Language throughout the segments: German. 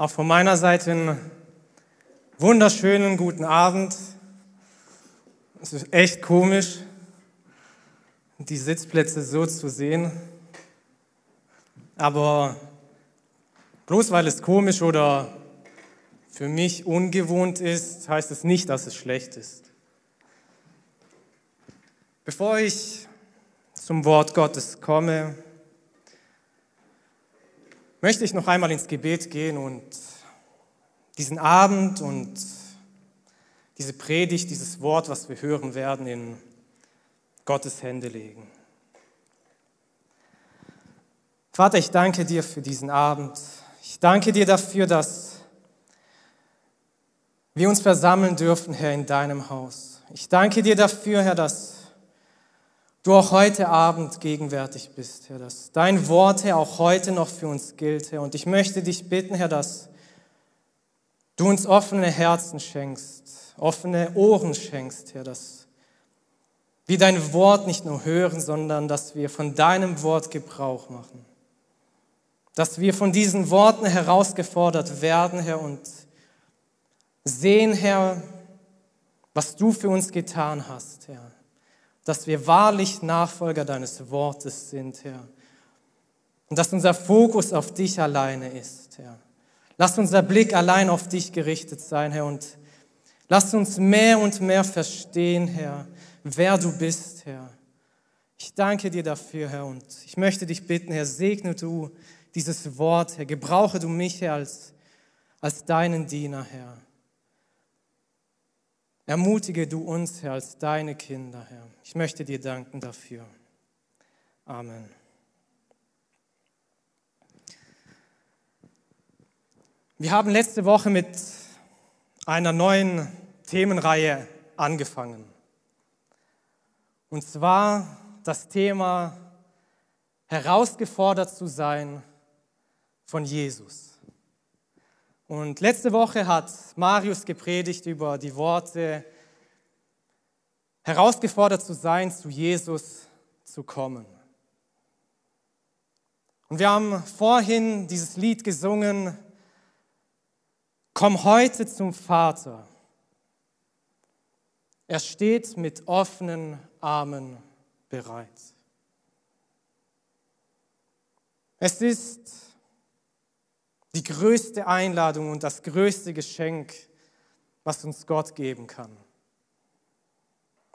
Auch von meiner Seite einen wunderschönen guten Abend. Es ist echt komisch, die Sitzplätze so zu sehen. Aber bloß weil es komisch oder für mich ungewohnt ist, heißt es nicht, dass es schlecht ist. Bevor ich zum Wort Gottes komme, möchte ich noch einmal ins Gebet gehen und diesen Abend und diese Predigt, dieses Wort, was wir hören werden, in Gottes Hände legen. Vater, ich danke dir für diesen Abend. Ich danke dir dafür, dass wir uns versammeln dürfen, Herr, in deinem Haus. Ich danke dir dafür, Herr, dass du auch heute Abend gegenwärtig bist, Herr, dass dein Wort, Herr, auch heute noch für uns gilt, Herr. Und ich möchte dich bitten, Herr, dass du uns offene Herzen schenkst, offene Ohren schenkst, Herr, dass wir dein Wort nicht nur hören, sondern dass wir von deinem Wort Gebrauch machen. Dass wir von diesen Worten herausgefordert werden, Herr, und sehen, Herr, was du für uns getan hast, Herr dass wir wahrlich Nachfolger deines Wortes sind, Herr. Und dass unser Fokus auf dich alleine ist, Herr. Lass unser Blick allein auf dich gerichtet sein, Herr. Und lass uns mehr und mehr verstehen, Herr, wer du bist, Herr. Ich danke dir dafür, Herr. Und ich möchte dich bitten, Herr, segne du dieses Wort, Herr. Gebrauche du mich, Herr, als, als deinen Diener, Herr. Ermutige du uns, Herr, als deine Kinder, Herr. Ich möchte dir danken dafür. Amen. Wir haben letzte Woche mit einer neuen Themenreihe angefangen. Und zwar das Thema herausgefordert zu sein von Jesus. Und letzte Woche hat Marius gepredigt über die Worte, herausgefordert zu sein, zu Jesus zu kommen. Und wir haben vorhin dieses Lied gesungen, Komm heute zum Vater. Er steht mit offenen Armen bereit. Es ist die größte Einladung und das größte Geschenk, was uns Gott geben kann.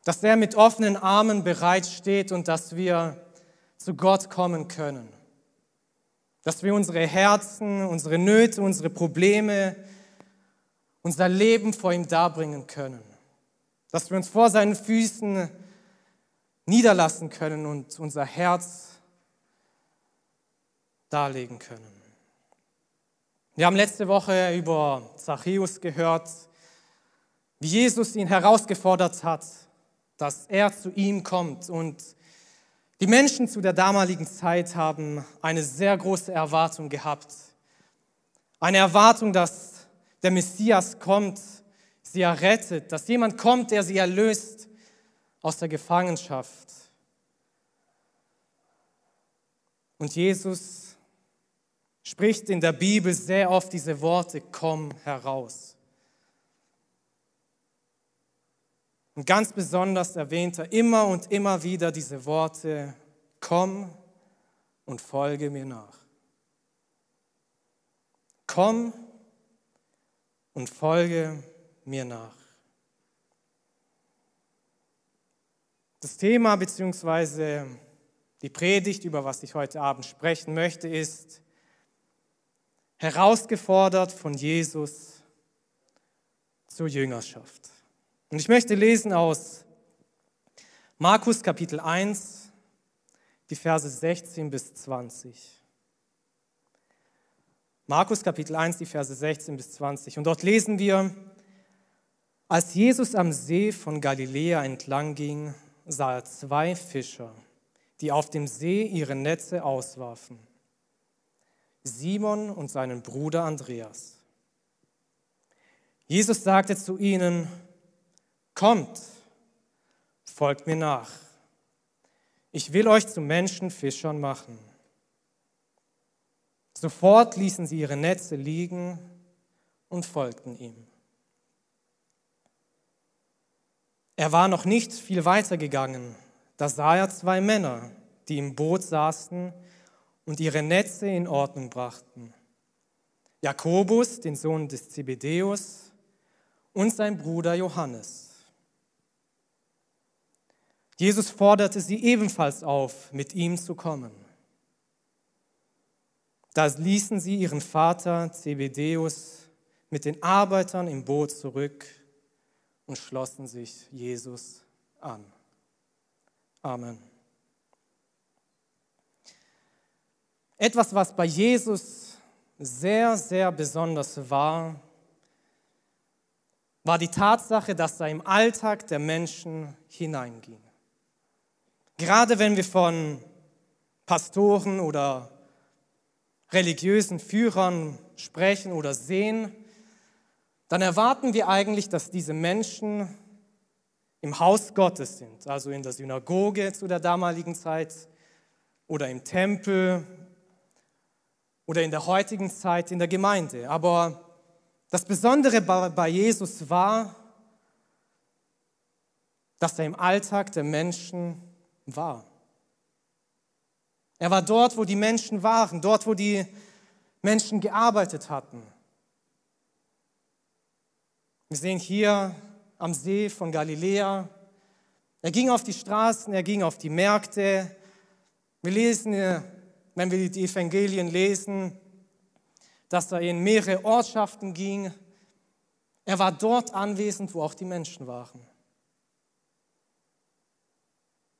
Dass er mit offenen Armen bereitsteht und dass wir zu Gott kommen können. Dass wir unsere Herzen, unsere Nöte, unsere Probleme, unser Leben vor ihm darbringen können. Dass wir uns vor seinen Füßen niederlassen können und unser Herz darlegen können. Wir haben letzte Woche über Zachäus gehört, wie Jesus ihn herausgefordert hat, dass er zu ihm kommt. Und die Menschen zu der damaligen Zeit haben eine sehr große Erwartung gehabt. Eine Erwartung, dass der Messias kommt, sie errettet, dass jemand kommt, der sie erlöst aus der Gefangenschaft. Und Jesus spricht in der Bibel sehr oft diese Worte, komm heraus. Und ganz besonders erwähnt er immer und immer wieder diese Worte, komm und folge mir nach. Komm und folge mir nach. Das Thema bzw. die Predigt, über was ich heute Abend sprechen möchte, ist, herausgefordert von Jesus zur Jüngerschaft. Und ich möchte lesen aus Markus Kapitel 1, die Verse 16 bis 20. Markus Kapitel 1, die Verse 16 bis 20. Und dort lesen wir, als Jesus am See von Galiläa entlang ging, sah er zwei Fischer, die auf dem See ihre Netze auswarfen. Simon und seinen Bruder Andreas. Jesus sagte zu ihnen, kommt, folgt mir nach. Ich will euch zu Menschenfischern machen. Sofort ließen sie ihre Netze liegen und folgten ihm. Er war noch nicht viel weiter gegangen, da sah er zwei Männer, die im Boot saßen und ihre Netze in Ordnung brachten. Jakobus, den Sohn des Zebedeus, und sein Bruder Johannes. Jesus forderte sie ebenfalls auf, mit ihm zu kommen. Da ließen sie ihren Vater Zebedeus mit den Arbeitern im Boot zurück und schlossen sich Jesus an. Amen. Etwas, was bei Jesus sehr, sehr besonders war, war die Tatsache, dass er im Alltag der Menschen hineinging. Gerade wenn wir von Pastoren oder religiösen Führern sprechen oder sehen, dann erwarten wir eigentlich, dass diese Menschen im Haus Gottes sind, also in der Synagoge zu der damaligen Zeit oder im Tempel oder in der heutigen Zeit in der Gemeinde. Aber das Besondere bei Jesus war, dass er im Alltag der Menschen war. Er war dort, wo die Menschen waren, dort, wo die Menschen gearbeitet hatten. Wir sehen hier am See von Galiläa, er ging auf die Straßen, er ging auf die Märkte. Wir lesen, wenn wir die Evangelien lesen, dass er in mehrere Ortschaften ging. Er war dort anwesend, wo auch die Menschen waren.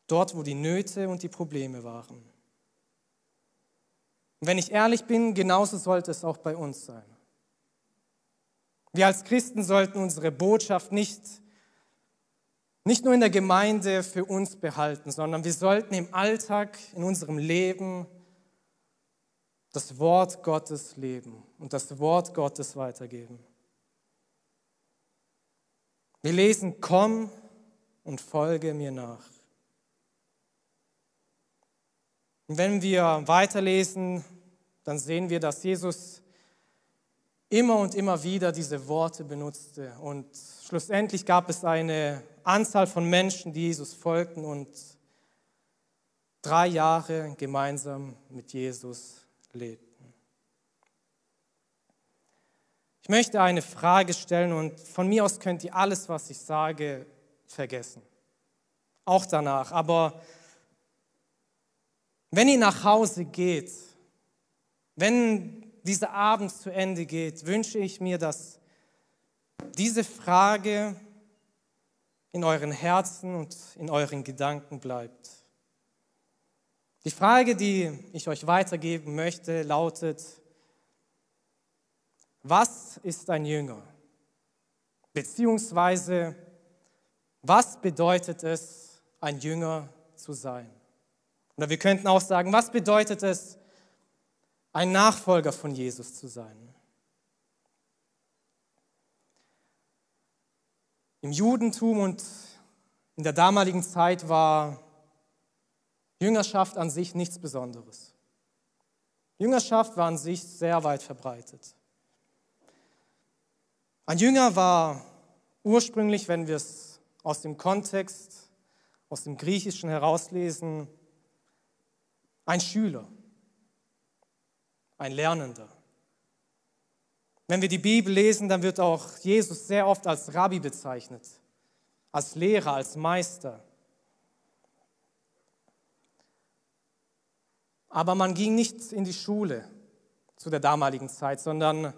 Dort, wo die Nöte und die Probleme waren. Und wenn ich ehrlich bin, genauso sollte es auch bei uns sein. Wir als Christen sollten unsere Botschaft nicht, nicht nur in der Gemeinde für uns behalten, sondern wir sollten im Alltag, in unserem Leben das Wort Gottes leben und das Wort Gottes weitergeben. Wir lesen, komm und folge mir nach. Und wenn wir weiterlesen, dann sehen wir, dass Jesus immer und immer wieder diese Worte benutzte. Und schlussendlich gab es eine Anzahl von Menschen, die Jesus folgten und drei Jahre gemeinsam mit Jesus lebten. Ich möchte eine Frage stellen und von mir aus könnt ihr alles, was ich sage, vergessen. Auch danach. Aber wenn ihr nach Hause geht, wenn dieser Abend zu Ende geht, wünsche ich mir, dass diese Frage in euren Herzen und in euren Gedanken bleibt. Die Frage, die ich euch weitergeben möchte, lautet, was ist ein Jünger? Beziehungsweise, was bedeutet es, ein Jünger zu sein? Oder wir könnten auch sagen, was bedeutet es, ein Nachfolger von Jesus zu sein? Im Judentum und in der damaligen Zeit war Jüngerschaft an sich nichts Besonderes. Jüngerschaft war an sich sehr weit verbreitet. Ein Jünger war ursprünglich, wenn wir es aus dem Kontext, aus dem Griechischen herauslesen, ein Schüler, ein Lernender. Wenn wir die Bibel lesen, dann wird auch Jesus sehr oft als Rabbi bezeichnet, als Lehrer, als Meister. Aber man ging nicht in die Schule zu der damaligen Zeit, sondern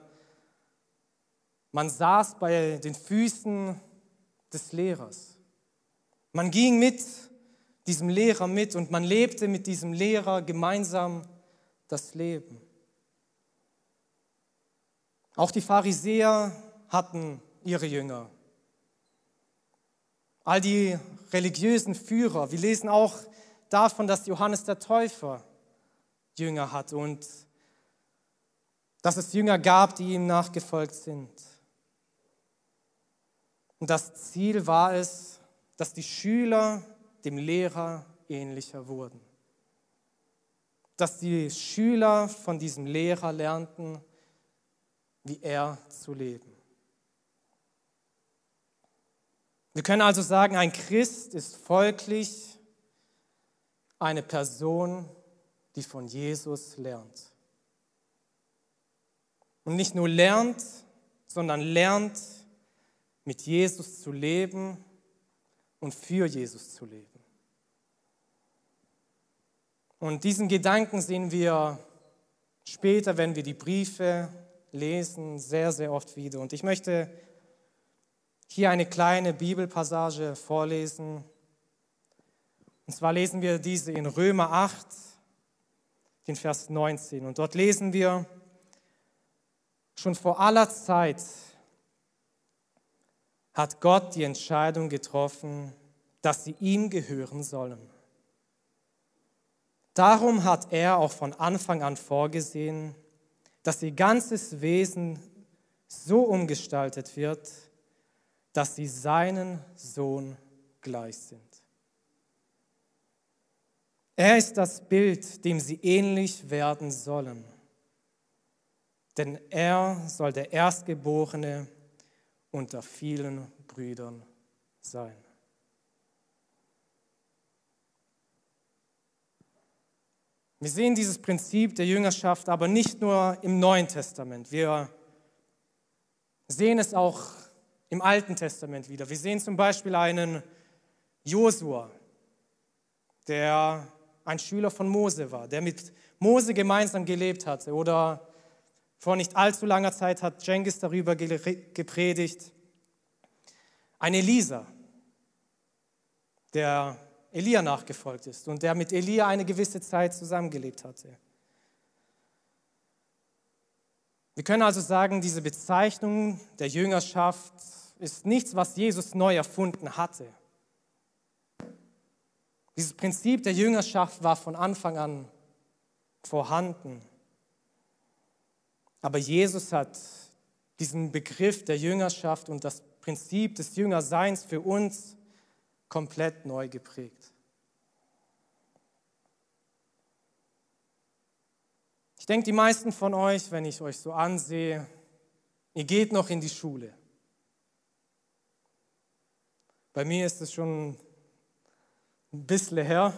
man saß bei den Füßen des Lehrers. Man ging mit diesem Lehrer mit und man lebte mit diesem Lehrer gemeinsam das Leben. Auch die Pharisäer hatten ihre Jünger. All die religiösen Führer. Wir lesen auch davon, dass Johannes der Täufer Jünger hatte und dass es Jünger gab, die ihm nachgefolgt sind. Und das Ziel war es, dass die Schüler dem Lehrer ähnlicher wurden. Dass die Schüler von diesem Lehrer lernten, wie er zu leben. Wir können also sagen, ein Christ ist folglich eine Person, die von Jesus lernt. Und nicht nur lernt, sondern lernt, mit Jesus zu leben und für Jesus zu leben. Und diesen Gedanken sehen wir später, wenn wir die Briefe lesen, sehr, sehr oft wieder. Und ich möchte hier eine kleine Bibelpassage vorlesen. Und zwar lesen wir diese in Römer 8, den Vers 19. Und dort lesen wir, schon vor aller Zeit hat Gott die Entscheidung getroffen, dass sie ihm gehören sollen. Darum hat er auch von Anfang an vorgesehen, dass ihr ganzes Wesen so umgestaltet wird, dass sie seinen Sohn gleich sind. Er ist das Bild, dem sie ähnlich werden sollen. Denn er soll der Erstgeborene unter vielen Brüdern sein. Wir sehen dieses Prinzip der Jüngerschaft aber nicht nur im Neuen Testament. Wir sehen es auch im Alten Testament wieder. Wir sehen zum Beispiel einen Josua, der ein Schüler von Mose war, der mit Mose gemeinsam gelebt hatte. Oder vor nicht allzu langer Zeit hat Jengis darüber gepredigt. Ein Elisa, der Elia nachgefolgt ist und der mit Elia eine gewisse Zeit zusammengelebt hatte. Wir können also sagen, diese Bezeichnung der Jüngerschaft ist nichts, was Jesus neu erfunden hatte. Dieses Prinzip der Jüngerschaft war von Anfang an vorhanden. Aber Jesus hat diesen Begriff der Jüngerschaft und das Prinzip des Jüngerseins für uns komplett neu geprägt. Ich denke, die meisten von euch, wenn ich euch so ansehe, ihr geht noch in die Schule. Bei mir ist es schon ein bisschen her.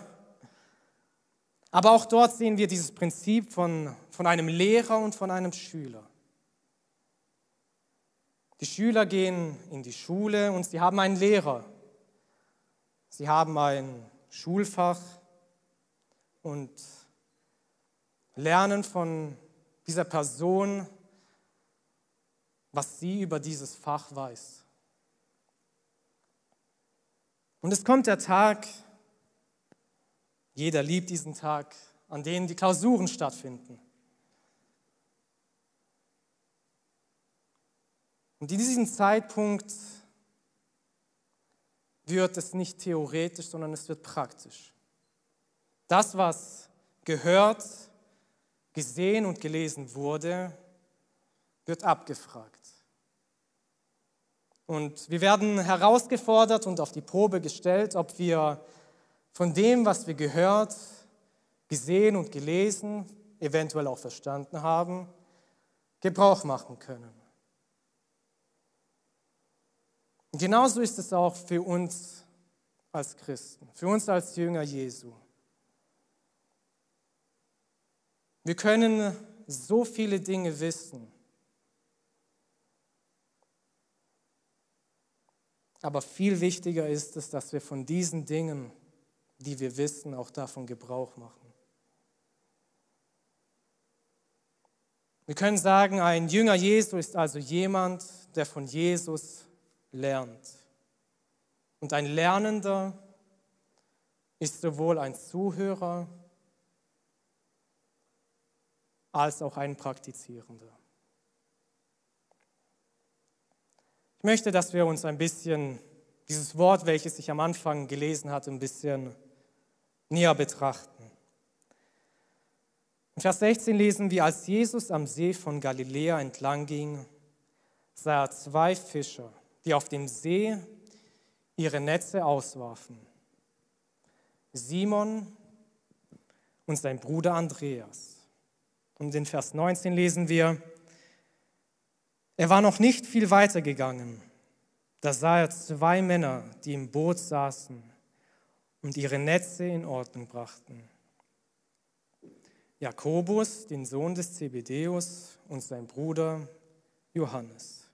Aber auch dort sehen wir dieses Prinzip von, von einem Lehrer und von einem Schüler. Die Schüler gehen in die Schule und sie haben einen Lehrer. Sie haben ein Schulfach und lernen von dieser Person, was sie über dieses Fach weiß. Und es kommt der Tag, jeder liebt diesen Tag, an dem die Klausuren stattfinden. Und in diesem Zeitpunkt wird es nicht theoretisch, sondern es wird praktisch. Das, was gehört, gesehen und gelesen wurde, wird abgefragt. Und wir werden herausgefordert und auf die Probe gestellt, ob wir von dem, was wir gehört, gesehen und gelesen, eventuell auch verstanden haben, Gebrauch machen können. Und genauso ist es auch für uns als Christen, für uns als Jünger Jesu. Wir können so viele Dinge wissen, aber viel wichtiger ist es, dass wir von diesen Dingen, die wir wissen, auch davon Gebrauch machen. Wir können sagen, ein Jünger Jesu ist also jemand, der von Jesus lernt. Und ein Lernender ist sowohl ein Zuhörer als auch ein Praktizierender. Ich möchte, dass wir uns ein bisschen dieses Wort, welches ich am Anfang gelesen hatte, ein bisschen näher betrachten. In Vers 16 lesen wir, als Jesus am See von Galiläa entlang ging, sah er zwei Fischer, die auf dem See ihre Netze auswarfen. Simon und sein Bruder Andreas. Und in Vers 19 lesen wir, Er war noch nicht viel weiter gegangen. Da sah er zwei Männer, die im Boot saßen und ihre Netze in Ordnung brachten. Jakobus, den Sohn des Zebedeus, und sein Bruder Johannes.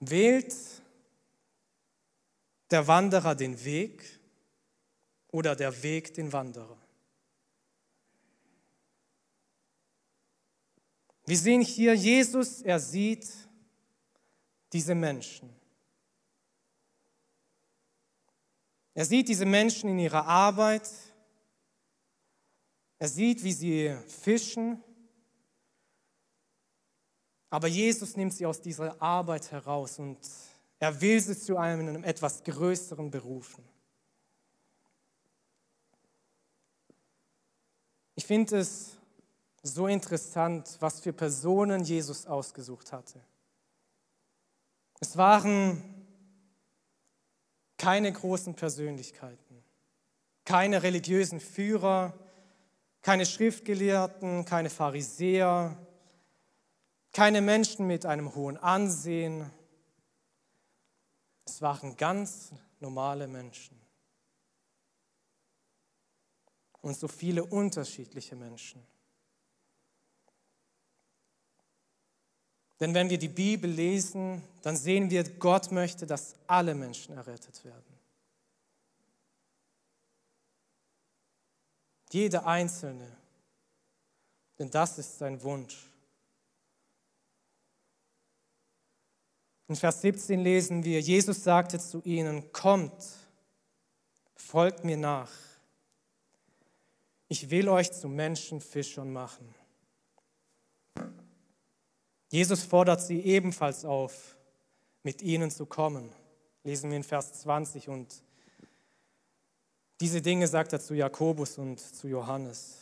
Wählt der Wanderer den Weg oder der Weg den Wanderer? Wir sehen hier Jesus, er sieht diese Menschen. Er sieht diese Menschen in ihrer Arbeit. Er sieht, wie sie fischen. Aber Jesus nimmt sie aus dieser Arbeit heraus und er will sie zu einem etwas Größeren berufen. Ich finde es so interessant, was für Personen Jesus ausgesucht hatte. Es waren keine großen Persönlichkeiten, keine religiösen Führer, keine Schriftgelehrten, keine Pharisäer, keine Menschen mit einem hohen Ansehen. Es waren ganz normale Menschen. Und so viele unterschiedliche Menschen. Denn wenn wir die Bibel lesen, dann sehen wir, Gott möchte, dass alle Menschen errettet werden. Jeder Einzelne. Denn das ist sein Wunsch. In Vers 17 lesen wir, Jesus sagte zu ihnen, kommt, folgt mir nach. Ich will euch zu Menschenfischern machen. Jesus fordert sie ebenfalls auf, mit ihnen zu kommen. Lesen wir in Vers 20 und diese Dinge sagt er zu Jakobus und zu Johannes.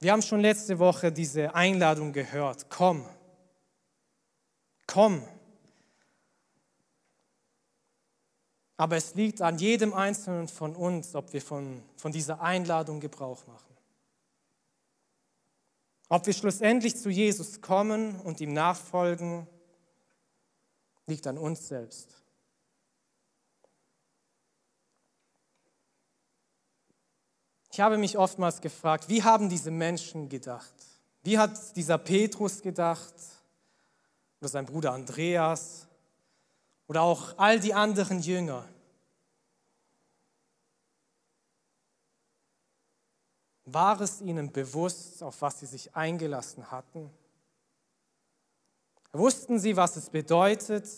Wir haben schon letzte Woche diese Einladung gehört. Komm, komm. Aber es liegt an jedem Einzelnen von uns, ob wir von, von dieser Einladung Gebrauch machen. Ob wir schlussendlich zu Jesus kommen und ihm nachfolgen, liegt an uns selbst. Ich habe mich oftmals gefragt, wie haben diese Menschen gedacht? Wie hat dieser Petrus gedacht? Oder sein Bruder Andreas? Oder auch all die anderen Jünger? War es ihnen bewusst, auf was sie sich eingelassen hatten? Wussten sie, was es bedeutet,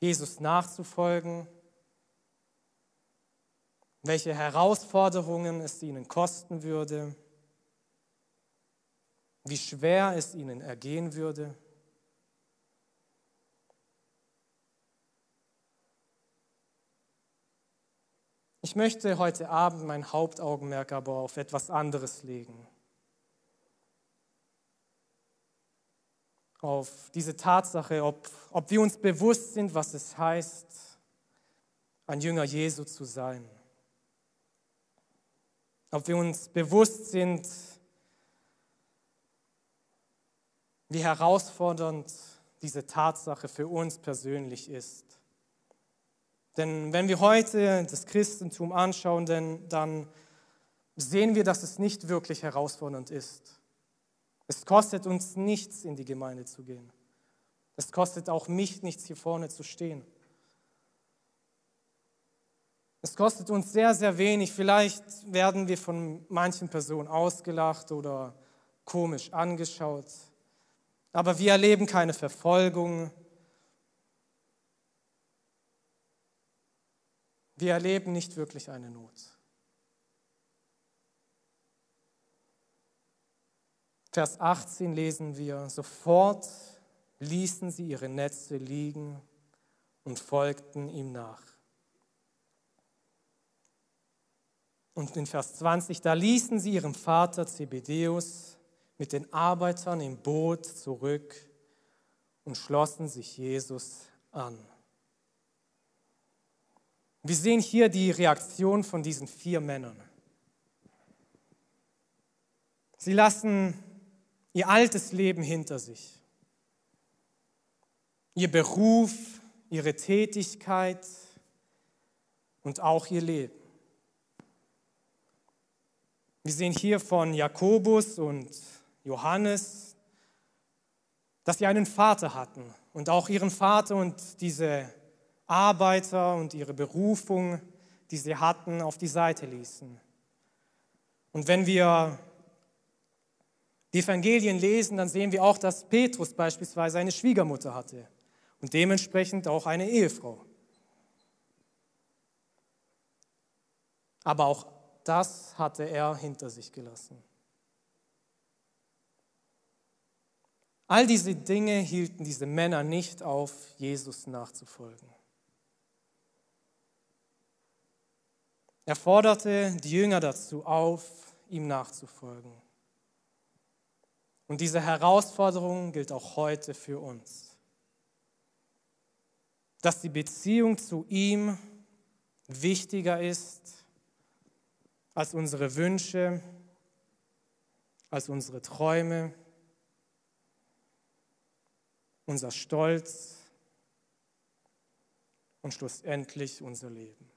Jesus nachzufolgen? Welche Herausforderungen es ihnen kosten würde? Wie schwer es ihnen ergehen würde? Ich möchte heute Abend mein Hauptaugenmerk aber auf etwas anderes legen. Auf diese Tatsache, ob, ob wir uns bewusst sind, was es heißt, ein Jünger Jesu zu sein. Ob wir uns bewusst sind, wie herausfordernd diese Tatsache für uns persönlich ist. Denn wenn wir heute das Christentum anschauen, denn, dann sehen wir, dass es nicht wirklich herausfordernd ist. Es kostet uns nichts, in die Gemeinde zu gehen. Es kostet auch mich nichts, hier vorne zu stehen. Es kostet uns sehr, sehr wenig. Vielleicht werden wir von manchen Personen ausgelacht oder komisch angeschaut. Aber wir erleben keine Verfolgung, Wir erleben nicht wirklich eine Not. Vers 18 lesen wir, sofort ließen sie ihre Netze liegen und folgten ihm nach. Und in Vers 20, da ließen sie ihren Vater Zebedeus mit den Arbeitern im Boot zurück und schlossen sich Jesus an. Wir sehen hier die Reaktion von diesen vier Männern. Sie lassen ihr altes Leben hinter sich. Ihr Beruf, ihre Tätigkeit und auch ihr Leben. Wir sehen hier von Jakobus und Johannes, dass sie einen Vater hatten und auch ihren Vater und diese Arbeiter und ihre Berufung, die sie hatten, auf die Seite ließen. Und wenn wir die Evangelien lesen, dann sehen wir auch, dass Petrus beispielsweise eine Schwiegermutter hatte und dementsprechend auch eine Ehefrau. Aber auch das hatte er hinter sich gelassen. All diese Dinge hielten diese Männer nicht auf, Jesus nachzufolgen. Er forderte die Jünger dazu auf, ihm nachzufolgen. Und diese Herausforderung gilt auch heute für uns. Dass die Beziehung zu ihm wichtiger ist als unsere Wünsche, als unsere Träume, unser Stolz und schlussendlich unser Leben.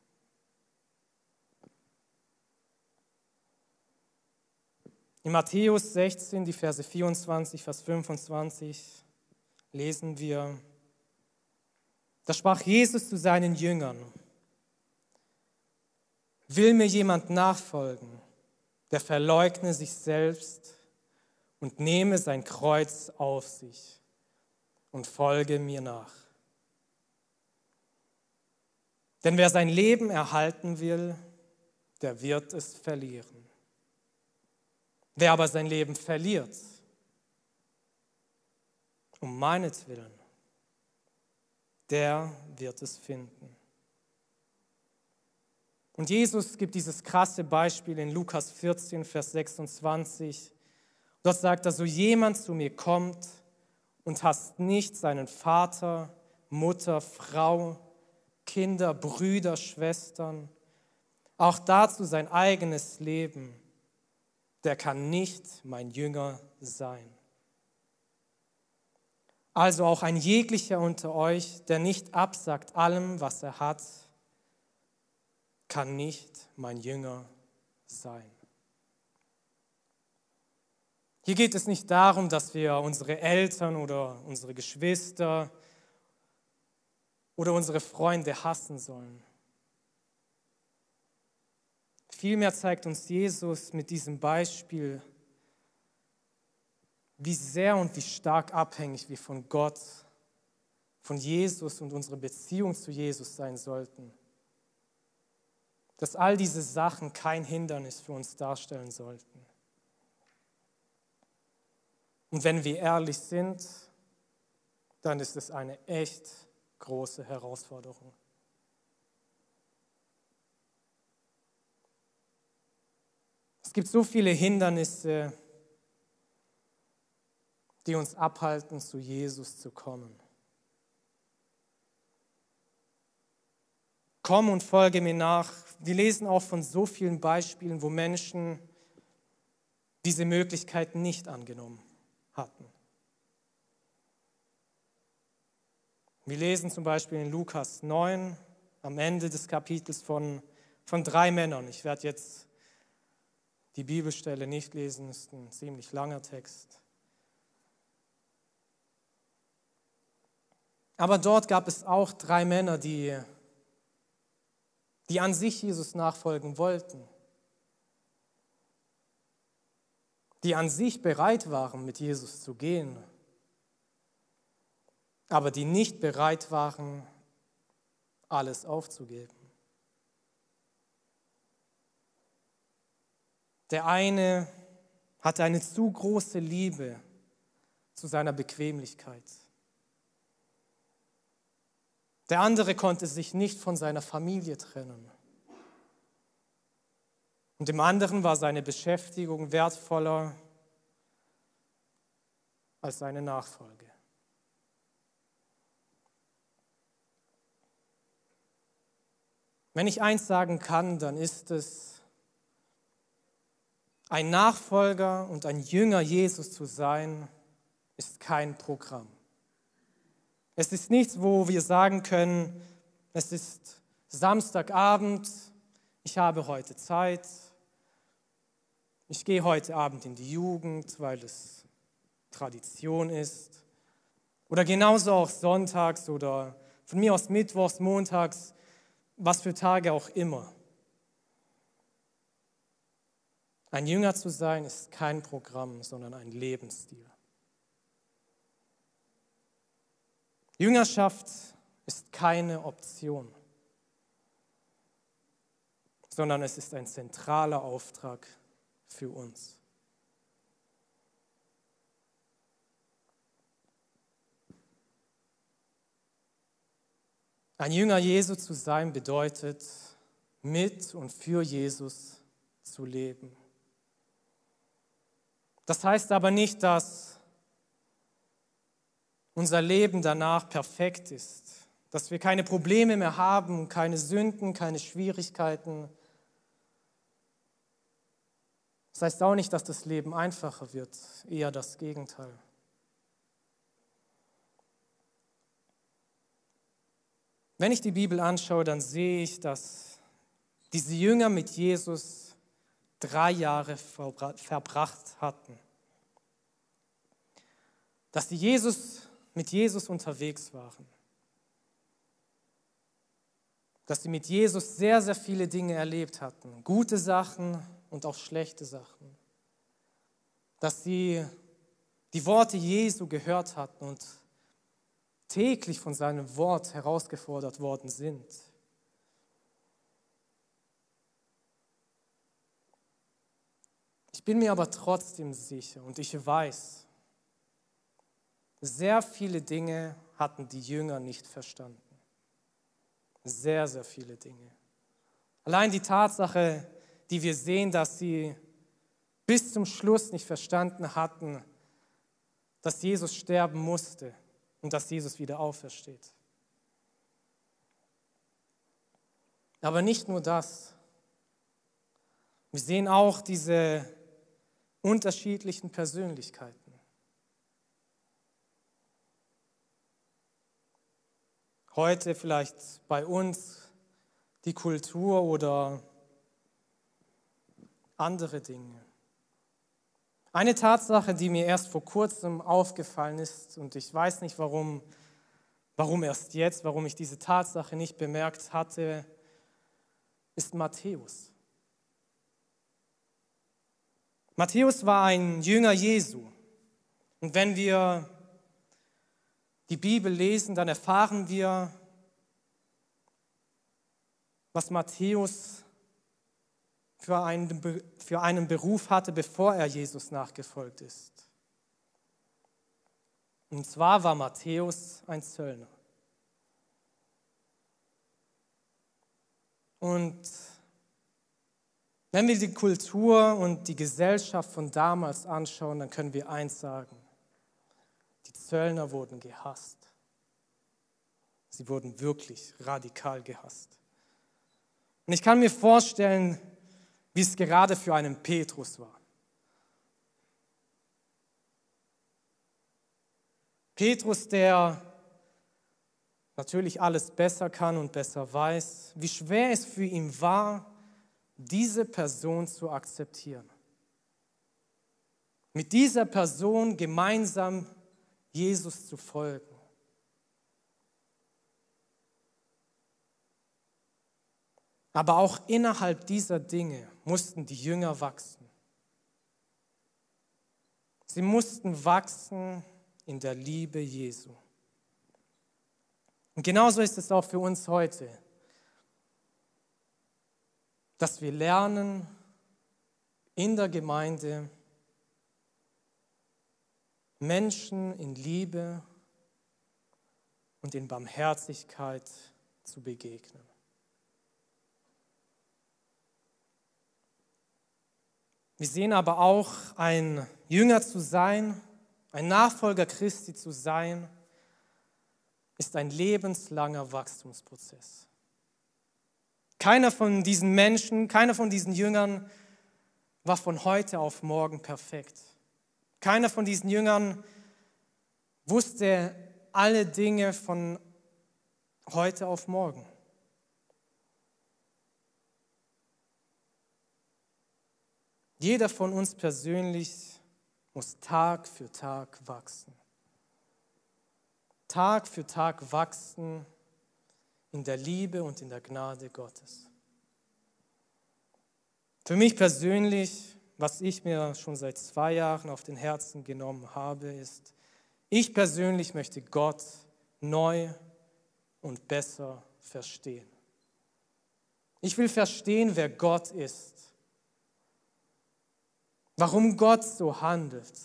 In Matthäus 16, die Verse 24, Vers 25 lesen wir, da sprach Jesus zu seinen Jüngern, Will mir jemand nachfolgen, der verleugne sich selbst und nehme sein Kreuz auf sich und folge mir nach. Denn wer sein Leben erhalten will, der wird es verlieren. Wer aber sein Leben verliert, um meinetwillen, der wird es finden. Und Jesus gibt dieses krasse Beispiel in Lukas 14, Vers 26. Dort sagt er, so jemand zu mir kommt und hasst nicht seinen Vater, Mutter, Frau, Kinder, Brüder, Schwestern, auch dazu sein eigenes Leben, der kann nicht mein Jünger sein. Also auch ein jeglicher unter euch, der nicht absagt allem, was er hat, kann nicht mein Jünger sein. Hier geht es nicht darum, dass wir unsere Eltern oder unsere Geschwister oder unsere Freunde hassen sollen. Vielmehr zeigt uns Jesus mit diesem Beispiel, wie sehr und wie stark abhängig wir von Gott, von Jesus und unserer Beziehung zu Jesus sein sollten dass all diese Sachen kein Hindernis für uns darstellen sollten. Und wenn wir ehrlich sind, dann ist es eine echt große Herausforderung. Gibt so viele Hindernisse, die uns abhalten, zu Jesus zu kommen. Komm und folge mir nach. Wir lesen auch von so vielen Beispielen, wo Menschen diese Möglichkeit nicht angenommen hatten. Wir lesen zum Beispiel in Lukas 9 am Ende des Kapitels von, von drei Männern. Ich werde jetzt die Bibelstelle nicht lesen, ist ein ziemlich langer Text. Aber dort gab es auch drei Männer, die die an sich Jesus nachfolgen wollten, die an sich bereit waren, mit Jesus zu gehen, aber die nicht bereit waren, alles aufzugeben. Der eine hatte eine zu große Liebe zu seiner Bequemlichkeit. Der andere konnte sich nicht von seiner Familie trennen. Und dem anderen war seine Beschäftigung wertvoller als seine Nachfolge. Wenn ich eins sagen kann, dann ist es, Ein Nachfolger und ein Jünger Jesus zu sein, ist kein Programm. Es ist nichts, wo wir sagen können, es ist Samstagabend, ich habe heute Zeit, ich gehe heute Abend in die Jugend, weil es Tradition ist. Oder genauso auch sonntags oder von mir aus mittwochs, montags, was für Tage auch immer. Ein Jünger zu sein ist kein Programm, sondern ein Lebensstil. Jüngerschaft ist keine Option, sondern es ist ein zentraler Auftrag für uns. Ein Jünger Jesu zu sein bedeutet, mit und für Jesus zu leben. Das heißt aber nicht, dass unser Leben danach perfekt ist, dass wir keine Probleme mehr haben, keine Sünden, keine Schwierigkeiten. Das heißt auch nicht, dass das Leben einfacher wird, eher das Gegenteil. Wenn ich die Bibel anschaue, dann sehe ich, dass diese Jünger mit Jesus drei Jahre verbracht hatten. Dass sie Jesus, mit Jesus unterwegs waren. Dass sie mit Jesus sehr, sehr viele Dinge erlebt hatten. Gute Sachen und auch schlechte Sachen. Dass sie die Worte Jesu gehört hatten und täglich von seinem Wort herausgefordert worden sind. Ich bin mir aber trotzdem sicher und ich weiß, sehr viele Dinge hatten die Jünger nicht verstanden. Sehr, sehr viele Dinge. Allein die Tatsache, die wir sehen, dass sie bis zum Schluss nicht verstanden hatten, dass Jesus sterben musste und dass Jesus wieder aufersteht. Aber nicht nur das. Wir sehen auch diese unterschiedlichen Persönlichkeiten. Heute vielleicht bei uns die Kultur oder andere Dinge. Eine Tatsache, die mir erst vor kurzem aufgefallen ist, und ich weiß nicht warum, warum erst jetzt, warum ich diese Tatsache nicht bemerkt hatte, ist Matthäus. Matthäus war ein Jünger Jesu. Und wenn wir die Bibel lesen, dann erfahren wir, was Matthäus für einen, für einen Beruf hatte, bevor er Jesus nachgefolgt ist. Und zwar war Matthäus ein Zöllner. Und wenn wir die Kultur und die Gesellschaft von damals anschauen, dann können wir eins sagen. Die Zöllner wurden gehasst. Sie wurden wirklich radikal gehasst. Und ich kann mir vorstellen, wie es gerade für einen Petrus war. Petrus, der natürlich alles besser kann und besser weiß, wie schwer es für ihn war, diese Person zu akzeptieren. Mit dieser Person gemeinsam Jesus zu folgen. Aber auch innerhalb dieser Dinge mussten die Jünger wachsen. Sie mussten wachsen in der Liebe Jesu. Und genauso ist es auch für uns heute dass wir lernen in der Gemeinde Menschen in Liebe und in Barmherzigkeit zu begegnen. Wir sehen aber auch, ein Jünger zu sein, ein Nachfolger Christi zu sein, ist ein lebenslanger Wachstumsprozess. Keiner von diesen Menschen, keiner von diesen Jüngern war von heute auf morgen perfekt. Keiner von diesen Jüngern wusste alle Dinge von heute auf morgen. Jeder von uns persönlich muss Tag für Tag wachsen. Tag für Tag wachsen in der Liebe und in der Gnade Gottes. Für mich persönlich, was ich mir schon seit zwei Jahren auf den Herzen genommen habe, ist, ich persönlich möchte Gott neu und besser verstehen. Ich will verstehen, wer Gott ist, warum Gott so handelt.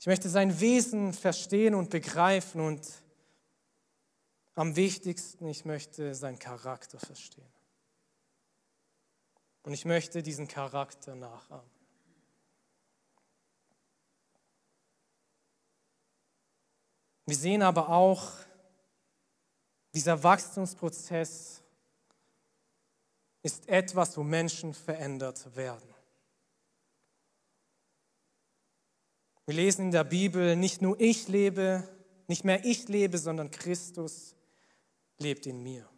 Ich möchte sein Wesen verstehen und begreifen und am wichtigsten, ich möchte seinen Charakter verstehen. Und ich möchte diesen Charakter nachahmen. Wir sehen aber auch, dieser Wachstumsprozess ist etwas, wo Menschen verändert werden. Wir lesen in der Bibel, nicht nur ich lebe, nicht mehr ich lebe, sondern Christus lebt in mir.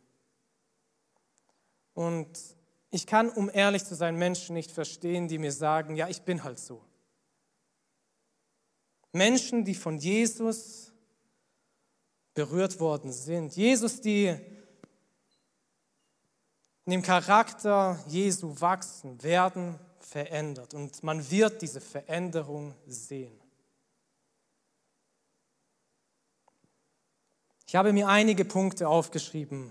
Und ich kann, um ehrlich zu sein, Menschen nicht verstehen, die mir sagen, ja, ich bin halt so. Menschen, die von Jesus berührt worden sind. Jesus, die in dem Charakter Jesu wachsen, werden verändert und man wird diese Veränderung sehen. Ich habe mir einige Punkte aufgeschrieben,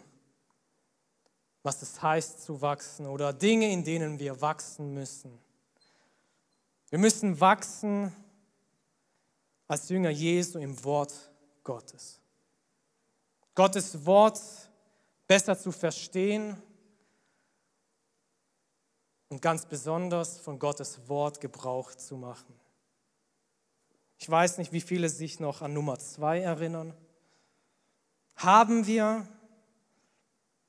was es heißt zu wachsen oder Dinge, in denen wir wachsen müssen. Wir müssen wachsen als Jünger Jesu im Wort Gottes. Gottes Wort besser zu verstehen und ganz besonders von Gottes Wort Gebrauch zu machen. Ich weiß nicht, wie viele sich noch an Nummer zwei erinnern. Haben wir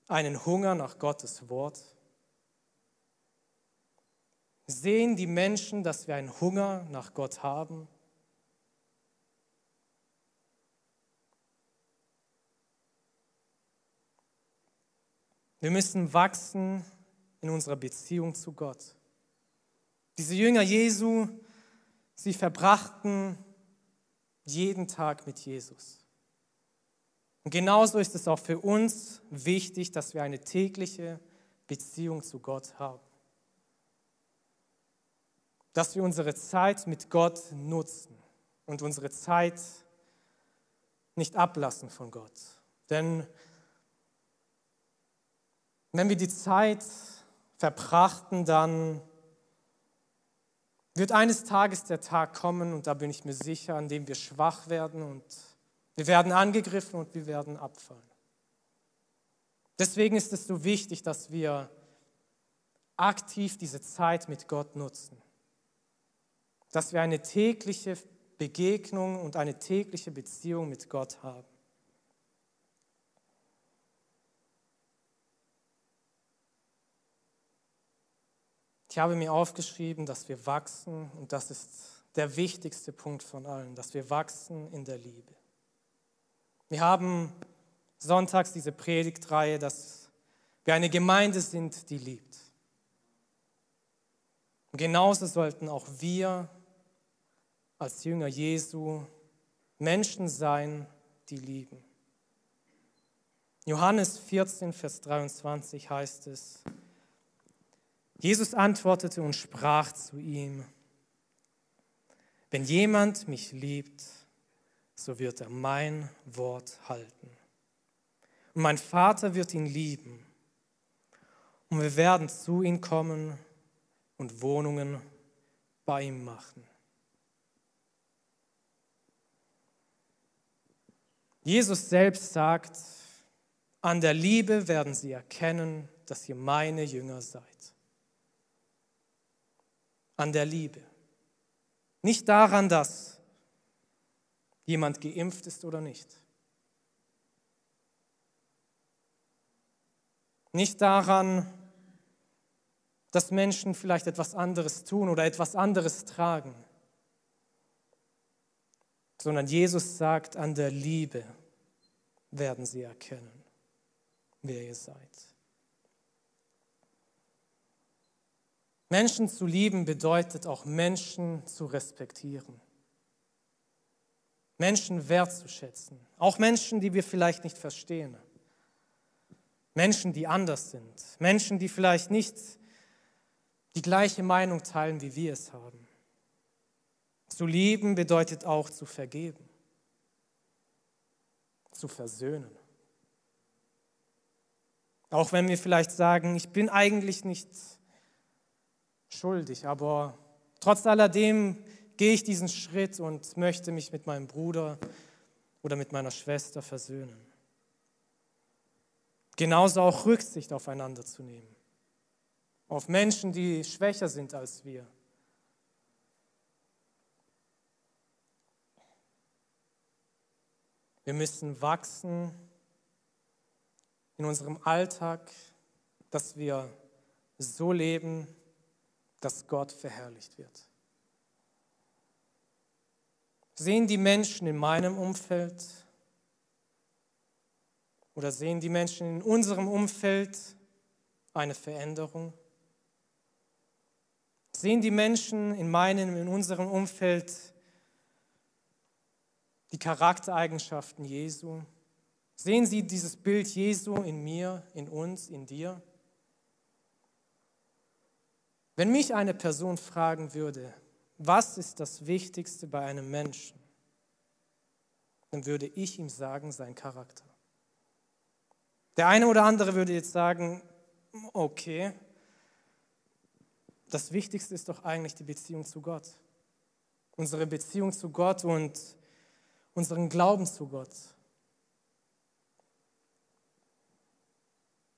einen Hunger nach Gottes Wort? Sehen die Menschen, dass wir einen Hunger nach Gott haben? Wir müssen wachsen in unserer Beziehung zu Gott. Diese Jünger Jesu, sie verbrachten jeden Tag mit Jesus. Und genauso ist es auch für uns wichtig, dass wir eine tägliche Beziehung zu Gott haben. Dass wir unsere Zeit mit Gott nutzen und unsere Zeit nicht ablassen von Gott. Denn wenn wir die Zeit verbrachten, dann wird eines Tages der Tag kommen, und da bin ich mir sicher, an dem wir schwach werden und wir werden angegriffen und wir werden abfallen. Deswegen ist es so wichtig, dass wir aktiv diese Zeit mit Gott nutzen. Dass wir eine tägliche Begegnung und eine tägliche Beziehung mit Gott haben. Ich habe mir aufgeschrieben, dass wir wachsen und das ist der wichtigste Punkt von allen, dass wir wachsen in der Liebe. Wir haben sonntags diese Predigtreihe, dass wir eine Gemeinde sind, die liebt. Und genauso sollten auch wir als Jünger Jesu Menschen sein, die lieben. Johannes 14, Vers 23 heißt es, Jesus antwortete und sprach zu ihm, wenn jemand mich liebt, so wird er mein Wort halten. Und mein Vater wird ihn lieben. Und wir werden zu ihm kommen und Wohnungen bei ihm machen. Jesus selbst sagt, an der Liebe werden sie erkennen, dass ihr meine Jünger seid. An der Liebe. Nicht daran, dass jemand geimpft ist oder nicht. Nicht daran, dass Menschen vielleicht etwas anderes tun oder etwas anderes tragen, sondern Jesus sagt, an der Liebe werden sie erkennen, wer ihr seid. Menschen zu lieben bedeutet auch Menschen zu respektieren. Menschen wertzuschätzen. Auch Menschen, die wir vielleicht nicht verstehen. Menschen, die anders sind. Menschen, die vielleicht nicht die gleiche Meinung teilen, wie wir es haben. Zu lieben bedeutet auch zu vergeben, zu versöhnen. Auch wenn wir vielleicht sagen, ich bin eigentlich nicht schuldig, aber trotz alledem gehe ich diesen Schritt und möchte mich mit meinem Bruder oder mit meiner Schwester versöhnen. Genauso auch Rücksicht aufeinander zu nehmen, auf Menschen, die schwächer sind als wir. Wir müssen wachsen in unserem Alltag, dass wir so leben, dass Gott verherrlicht wird. Sehen die Menschen in meinem Umfeld oder sehen die Menschen in unserem Umfeld eine Veränderung? Sehen die Menschen in meinem, in unserem Umfeld die Charaktereigenschaften Jesu? Sehen sie dieses Bild Jesu in mir, in uns, in dir? Wenn mich eine Person fragen würde, was ist das Wichtigste bei einem Menschen, dann würde ich ihm sagen, sein Charakter. Der eine oder andere würde jetzt sagen, okay, das Wichtigste ist doch eigentlich die Beziehung zu Gott. Unsere Beziehung zu Gott und unseren Glauben zu Gott.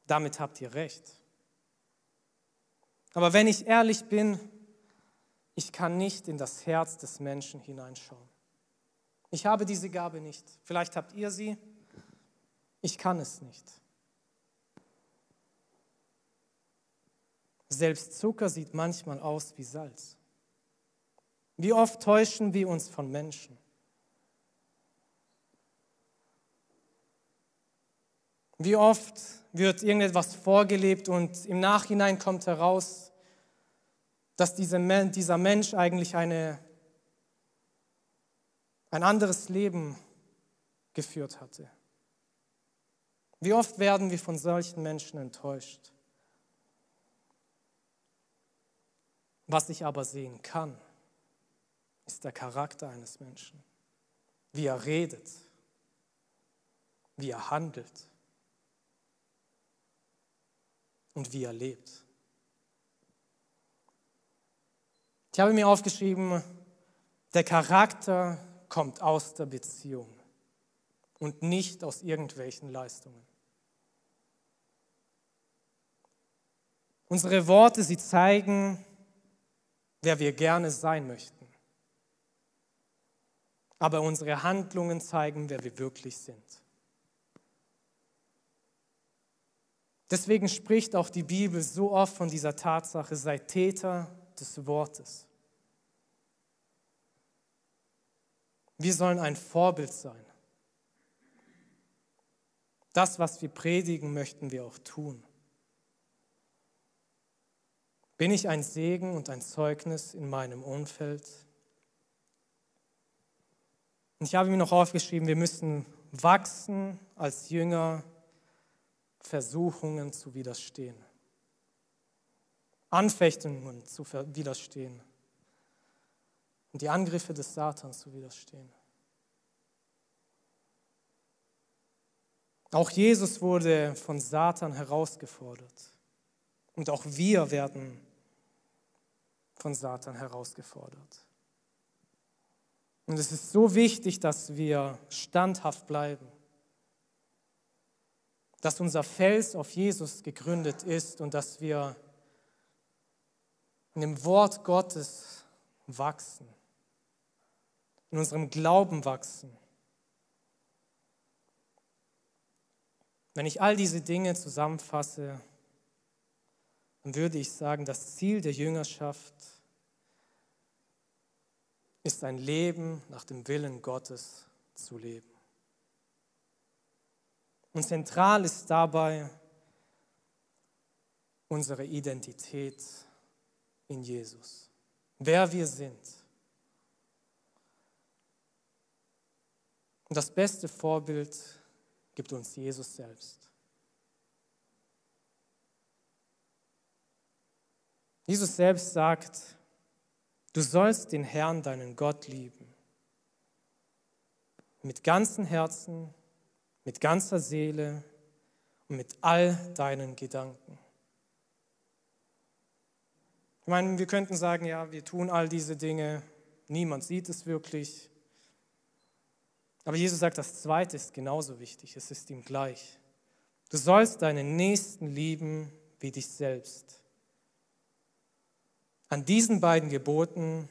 Damit habt ihr recht. Aber wenn ich ehrlich bin, ich kann nicht in das Herz des Menschen hineinschauen. Ich habe diese Gabe nicht. Vielleicht habt ihr sie. Ich kann es nicht. Selbst Zucker sieht manchmal aus wie Salz. Wie oft täuschen wir uns von Menschen? Wie oft wird irgendetwas vorgelebt und im Nachhinein kommt heraus, dass dieser Mensch eigentlich eine, ein anderes Leben geführt hatte. Wie oft werden wir von solchen Menschen enttäuscht? Was ich aber sehen kann, ist der Charakter eines Menschen, wie er redet, wie er handelt und wie er lebt. Ich habe mir aufgeschrieben, der Charakter kommt aus der Beziehung und nicht aus irgendwelchen Leistungen. Unsere Worte, sie zeigen, wer wir gerne sein möchten. Aber unsere Handlungen zeigen, wer wir wirklich sind. Deswegen spricht auch die Bibel so oft von dieser Tatsache, sei Täter des Wortes. Wir sollen ein Vorbild sein. Das, was wir predigen, möchten wir auch tun. Bin ich ein Segen und ein Zeugnis in meinem Umfeld? Und ich habe mir noch aufgeschrieben, wir müssen wachsen als Jünger Versuchungen zu widerstehen, Anfechtungen zu widerstehen und die Angriffe des Satans zu widerstehen. Auch Jesus wurde von Satan herausgefordert. Und auch wir werden von Satan herausgefordert. Und es ist so wichtig, dass wir standhaft bleiben dass unser Fels auf Jesus gegründet ist und dass wir in dem Wort Gottes wachsen, in unserem Glauben wachsen. Wenn ich all diese Dinge zusammenfasse, dann würde ich sagen, das Ziel der Jüngerschaft ist ein Leben nach dem Willen Gottes zu leben. Und zentral ist dabei unsere Identität in Jesus, wer wir sind. Und das beste Vorbild gibt uns Jesus selbst. Jesus selbst sagt, du sollst den Herrn, deinen Gott, lieben. Mit ganzem Herzen, mit ganzer Seele und mit all deinen Gedanken. Ich meine, wir könnten sagen, ja, wir tun all diese Dinge, niemand sieht es wirklich. Aber Jesus sagt, das Zweite ist genauso wichtig, es ist ihm gleich. Du sollst deinen Nächsten lieben wie dich selbst. An diesen beiden Geboten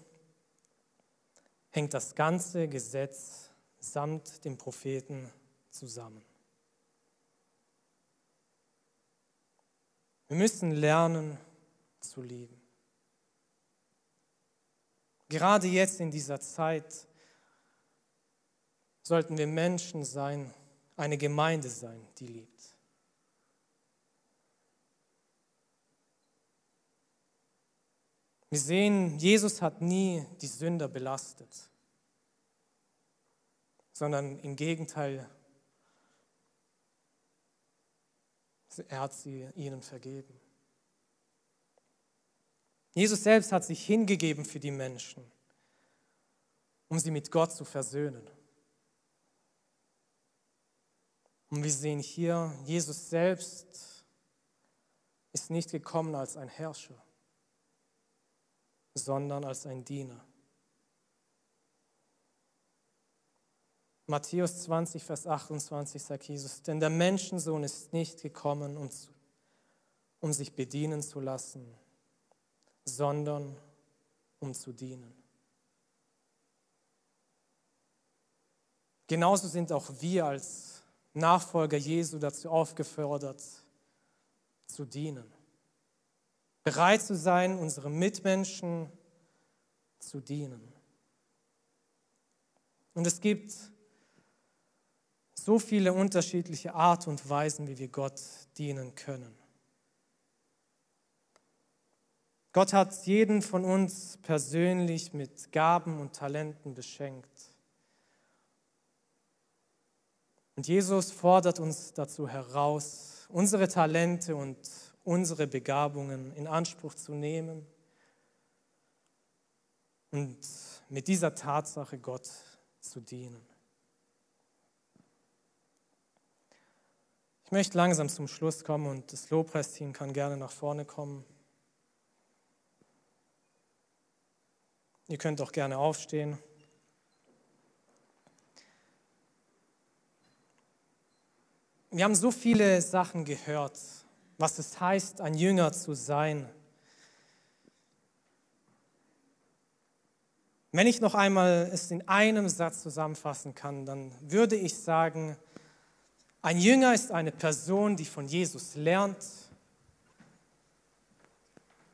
hängt das ganze Gesetz samt dem Propheten zusammen. Wir müssen lernen zu lieben. Gerade jetzt in dieser Zeit sollten wir Menschen sein, eine Gemeinde sein, die liebt. Wir sehen, Jesus hat nie die Sünder belastet, sondern im Gegenteil Er hat sie ihnen vergeben. Jesus selbst hat sich hingegeben für die Menschen, um sie mit Gott zu versöhnen. Und wir sehen hier, Jesus selbst ist nicht gekommen als ein Herrscher, sondern als ein Diener. Matthäus 20, Vers 28 sagt Jesus, denn der Menschensohn ist nicht gekommen, um, um sich bedienen zu lassen, sondern um zu dienen. Genauso sind auch wir als Nachfolger Jesu dazu aufgefordert, zu dienen. Bereit zu sein, unseren Mitmenschen zu dienen. Und es gibt so viele unterschiedliche Art und Weisen, wie wir Gott dienen können. Gott hat jeden von uns persönlich mit Gaben und Talenten beschenkt. Und Jesus fordert uns dazu heraus, unsere Talente und unsere Begabungen in Anspruch zu nehmen und mit dieser Tatsache Gott zu dienen. Ich möchte langsam zum Schluss kommen und das Lobpreisteam kann gerne nach vorne kommen. Ihr könnt auch gerne aufstehen. Wir haben so viele Sachen gehört, was es heißt, ein Jünger zu sein. Wenn ich noch einmal es in einem Satz zusammenfassen kann, dann würde ich sagen, ein Jünger ist eine Person, die von Jesus lernt,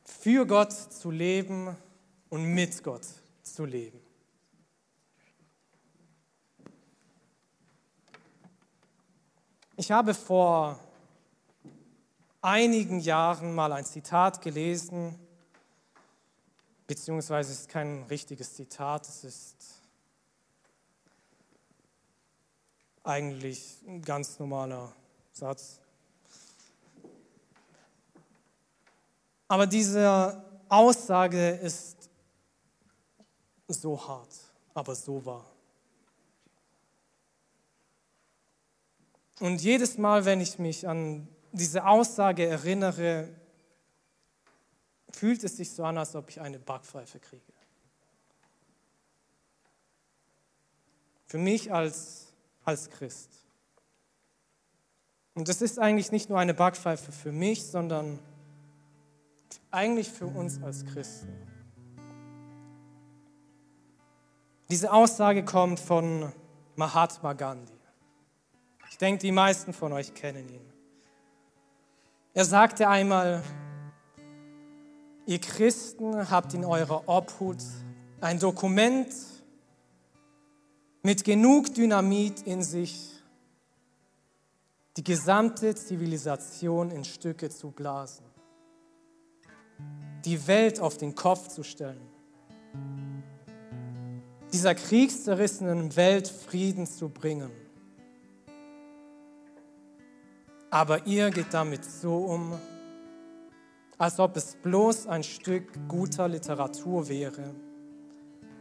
für Gott zu leben und mit Gott zu leben. Ich habe vor einigen Jahren mal ein Zitat gelesen, beziehungsweise es ist kein richtiges Zitat, es ist eigentlich ein ganz normaler Satz. Aber diese Aussage ist so hart, aber so wahr. Und jedes Mal, wenn ich mich an diese Aussage erinnere, fühlt es sich so an, als ob ich eine Backpfeife kriege. Für mich als als Christ. Und das ist eigentlich nicht nur eine Backpfeife für mich, sondern eigentlich für uns als Christen. Diese Aussage kommt von Mahatma Gandhi. Ich denke, die meisten von euch kennen ihn. Er sagte einmal, Ihr Christen habt in eurer Obhut ein Dokument mit genug Dynamit in sich, die gesamte Zivilisation in Stücke zu blasen, die Welt auf den Kopf zu stellen, dieser kriegszerrissenen Welt Frieden zu bringen. Aber ihr geht damit so um, als ob es bloß ein Stück guter Literatur wäre,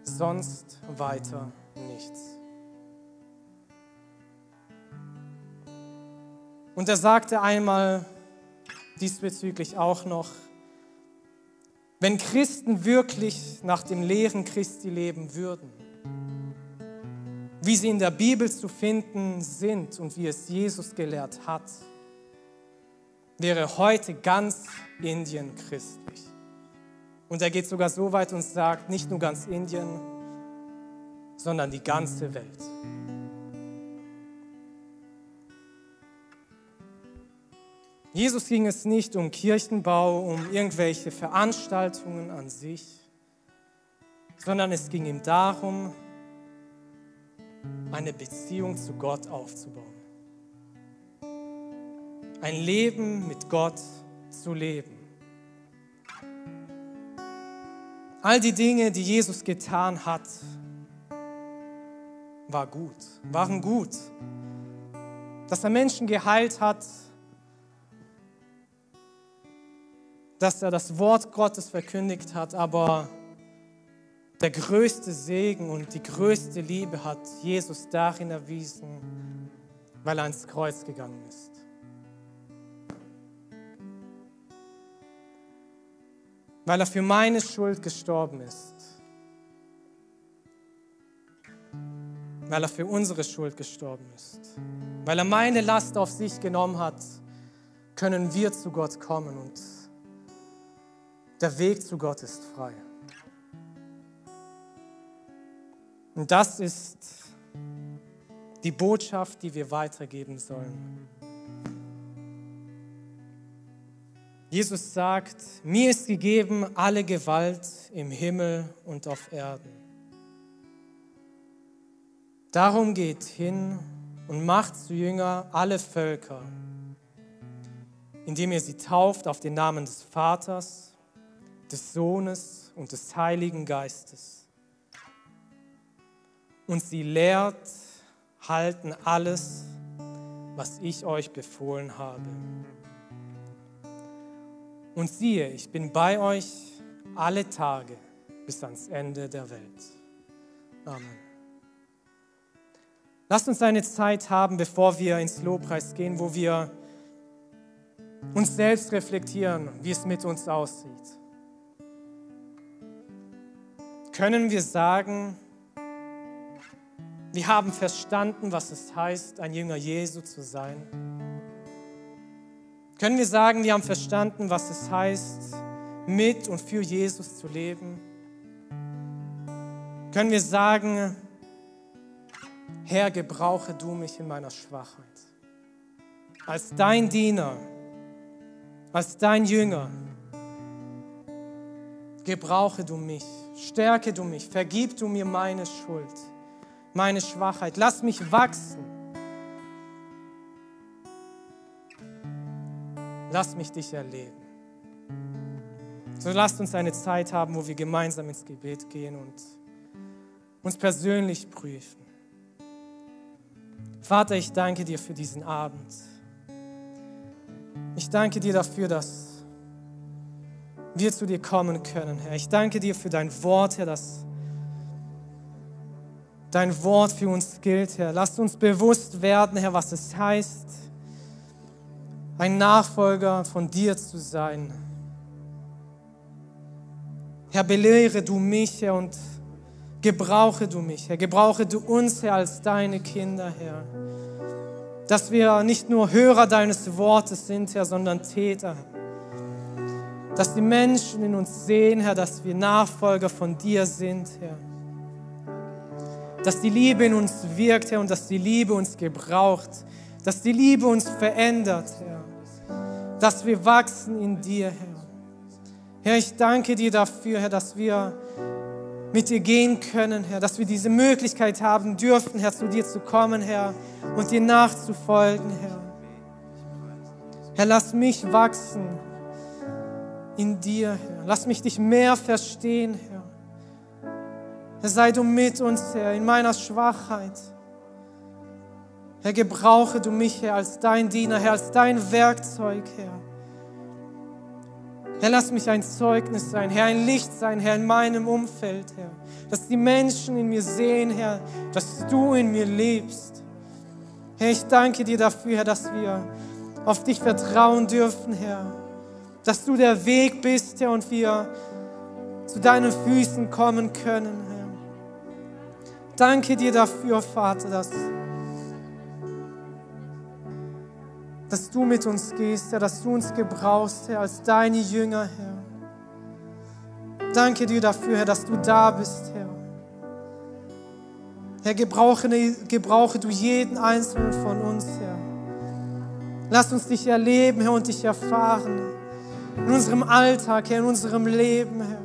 sonst weiter nichts. Und er sagte einmal diesbezüglich auch noch, wenn Christen wirklich nach dem Lehren Christi leben würden, wie sie in der Bibel zu finden sind und wie es Jesus gelehrt hat, wäre heute ganz Indien christlich. Und er geht sogar so weit und sagt, nicht nur ganz Indien, sondern die ganze Welt. Jesus ging es nicht um Kirchenbau, um irgendwelche Veranstaltungen an sich, sondern es ging ihm darum, eine Beziehung zu Gott aufzubauen. Ein Leben mit Gott zu leben. All die Dinge, die Jesus getan hat, war gut, waren gut. Dass er Menschen geheilt hat, dass er das Wort Gottes verkündigt hat, aber der größte Segen und die größte Liebe hat Jesus darin erwiesen, weil er ans Kreuz gegangen ist. Weil er für meine Schuld gestorben ist. weil er für unsere Schuld gestorben ist. Weil er meine Last auf sich genommen hat, können wir zu Gott kommen und der Weg zu Gott ist frei. Und das ist die Botschaft, die wir weitergeben sollen. Jesus sagt, mir ist gegeben alle Gewalt im Himmel und auf Erden. Darum geht hin und macht zu Jünger alle Völker, indem ihr sie tauft auf den Namen des Vaters, des Sohnes und des Heiligen Geistes. Und sie lehrt, halten alles, was ich euch befohlen habe. Und siehe, ich bin bei euch alle Tage bis ans Ende der Welt. Amen. Lasst uns eine Zeit haben, bevor wir ins Lobpreis gehen, wo wir uns selbst reflektieren, wie es mit uns aussieht. Können wir sagen, wir haben verstanden, was es heißt, ein Jünger Jesu zu sein? Können wir sagen, wir haben verstanden, was es heißt, mit und für Jesus zu leben? Können wir sagen, Herr, gebrauche du mich in meiner Schwachheit. Als dein Diener, als dein Jünger, gebrauche du mich, stärke du mich, vergib du mir meine Schuld, meine Schwachheit, lass mich wachsen. Lass mich dich erleben. So lasst uns eine Zeit haben, wo wir gemeinsam ins Gebet gehen und uns persönlich prüfen. Vater, ich danke dir für diesen Abend. Ich danke dir dafür, dass wir zu dir kommen können, Herr. Ich danke dir für dein Wort, Herr, dass dein Wort für uns gilt, Herr. Lass uns bewusst werden, Herr, was es heißt, ein Nachfolger von dir zu sein. Herr, belehre du mich, Herr, und Gebrauche du mich, Herr. Gebrauche du uns, Herr, als deine Kinder, Herr. Dass wir nicht nur Hörer deines Wortes sind, Herr, sondern Täter. Dass die Menschen in uns sehen, Herr, dass wir Nachfolger von dir sind, Herr. Dass die Liebe in uns wirkt, Herr, und dass die Liebe uns gebraucht. Dass die Liebe uns verändert, Herr. Dass wir wachsen in dir, Herr. Herr, ich danke dir dafür, Herr, dass wir mit dir gehen können, Herr, dass wir diese Möglichkeit haben dürfen, Herr, zu dir zu kommen, Herr, und dir nachzufolgen, Herr. Herr, lass mich wachsen in dir, Herr. Lass mich dich mehr verstehen, Herr. Sei du mit uns, Herr, in meiner Schwachheit. Herr, gebrauche du mich, Herr, als dein Diener, Herr, als dein Werkzeug, Herr. Herr, lass mich ein Zeugnis sein, Herr, ein Licht sein, Herr, in meinem Umfeld, Herr. Dass die Menschen in mir sehen, Herr, dass du in mir lebst. Herr, ich danke dir dafür, Herr, dass wir auf dich vertrauen dürfen, Herr. Dass du der Weg bist, Herr, und wir zu deinen Füßen kommen können, Herr. Danke dir dafür, Vater, dass dass du mit uns gehst, Herr, dass du uns gebrauchst, Herr, als deine Jünger, Herr. Danke dir dafür, Herr, dass du da bist, Herr. Herr, gebrauche, gebrauche du jeden einzelnen von uns, Herr. Lass uns dich erleben, Herr, und dich erfahren. In unserem Alltag, Herr, in unserem Leben, Herr.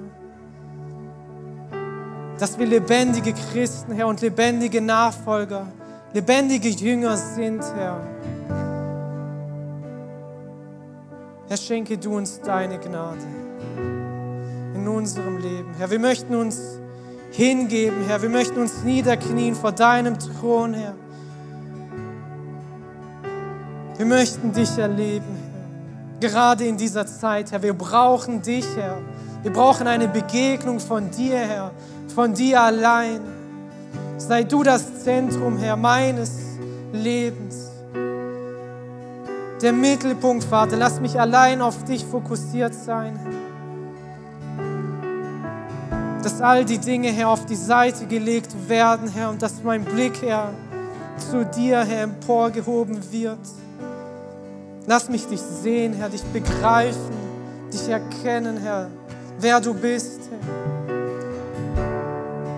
Dass wir lebendige Christen, Herr, und lebendige Nachfolger, lebendige Jünger sind, Herr. Herr, schenke du uns deine Gnade in unserem Leben. Herr, wir möchten uns hingeben, Herr. Wir möchten uns niederknien vor deinem Thron, Herr. Wir möchten dich erleben, Herr. Gerade in dieser Zeit, Herr. Wir brauchen dich, Herr. Wir brauchen eine Begegnung von dir, Herr. Von dir allein. Sei du das Zentrum, Herr, meines Lebens der Mittelpunkt, Vater. Lass mich allein auf dich fokussiert sein. Dass all die Dinge, Herr, auf die Seite gelegt werden, Herr, und dass mein Blick, Herr, zu dir, Herr, emporgehoben wird. Lass mich dich sehen, Herr, dich begreifen, dich erkennen, Herr, wer du bist, Herr.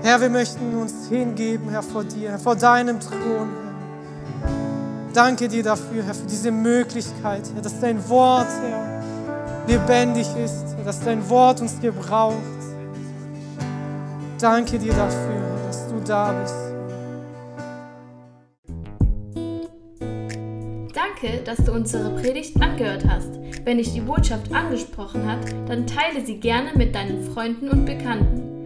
Herr, wir möchten uns hingeben, Herr, vor dir, vor deinem Thron, Herr. Danke dir dafür, Herr, für diese Möglichkeit, Herr, dass dein Wort, Herr, lebendig ist, Herr, dass dein Wort uns gebraucht. Danke dir dafür, Herr, dass du da bist. Danke, dass du unsere Predigt angehört hast. Wenn dich die Botschaft angesprochen hat, dann teile sie gerne mit deinen Freunden und Bekannten,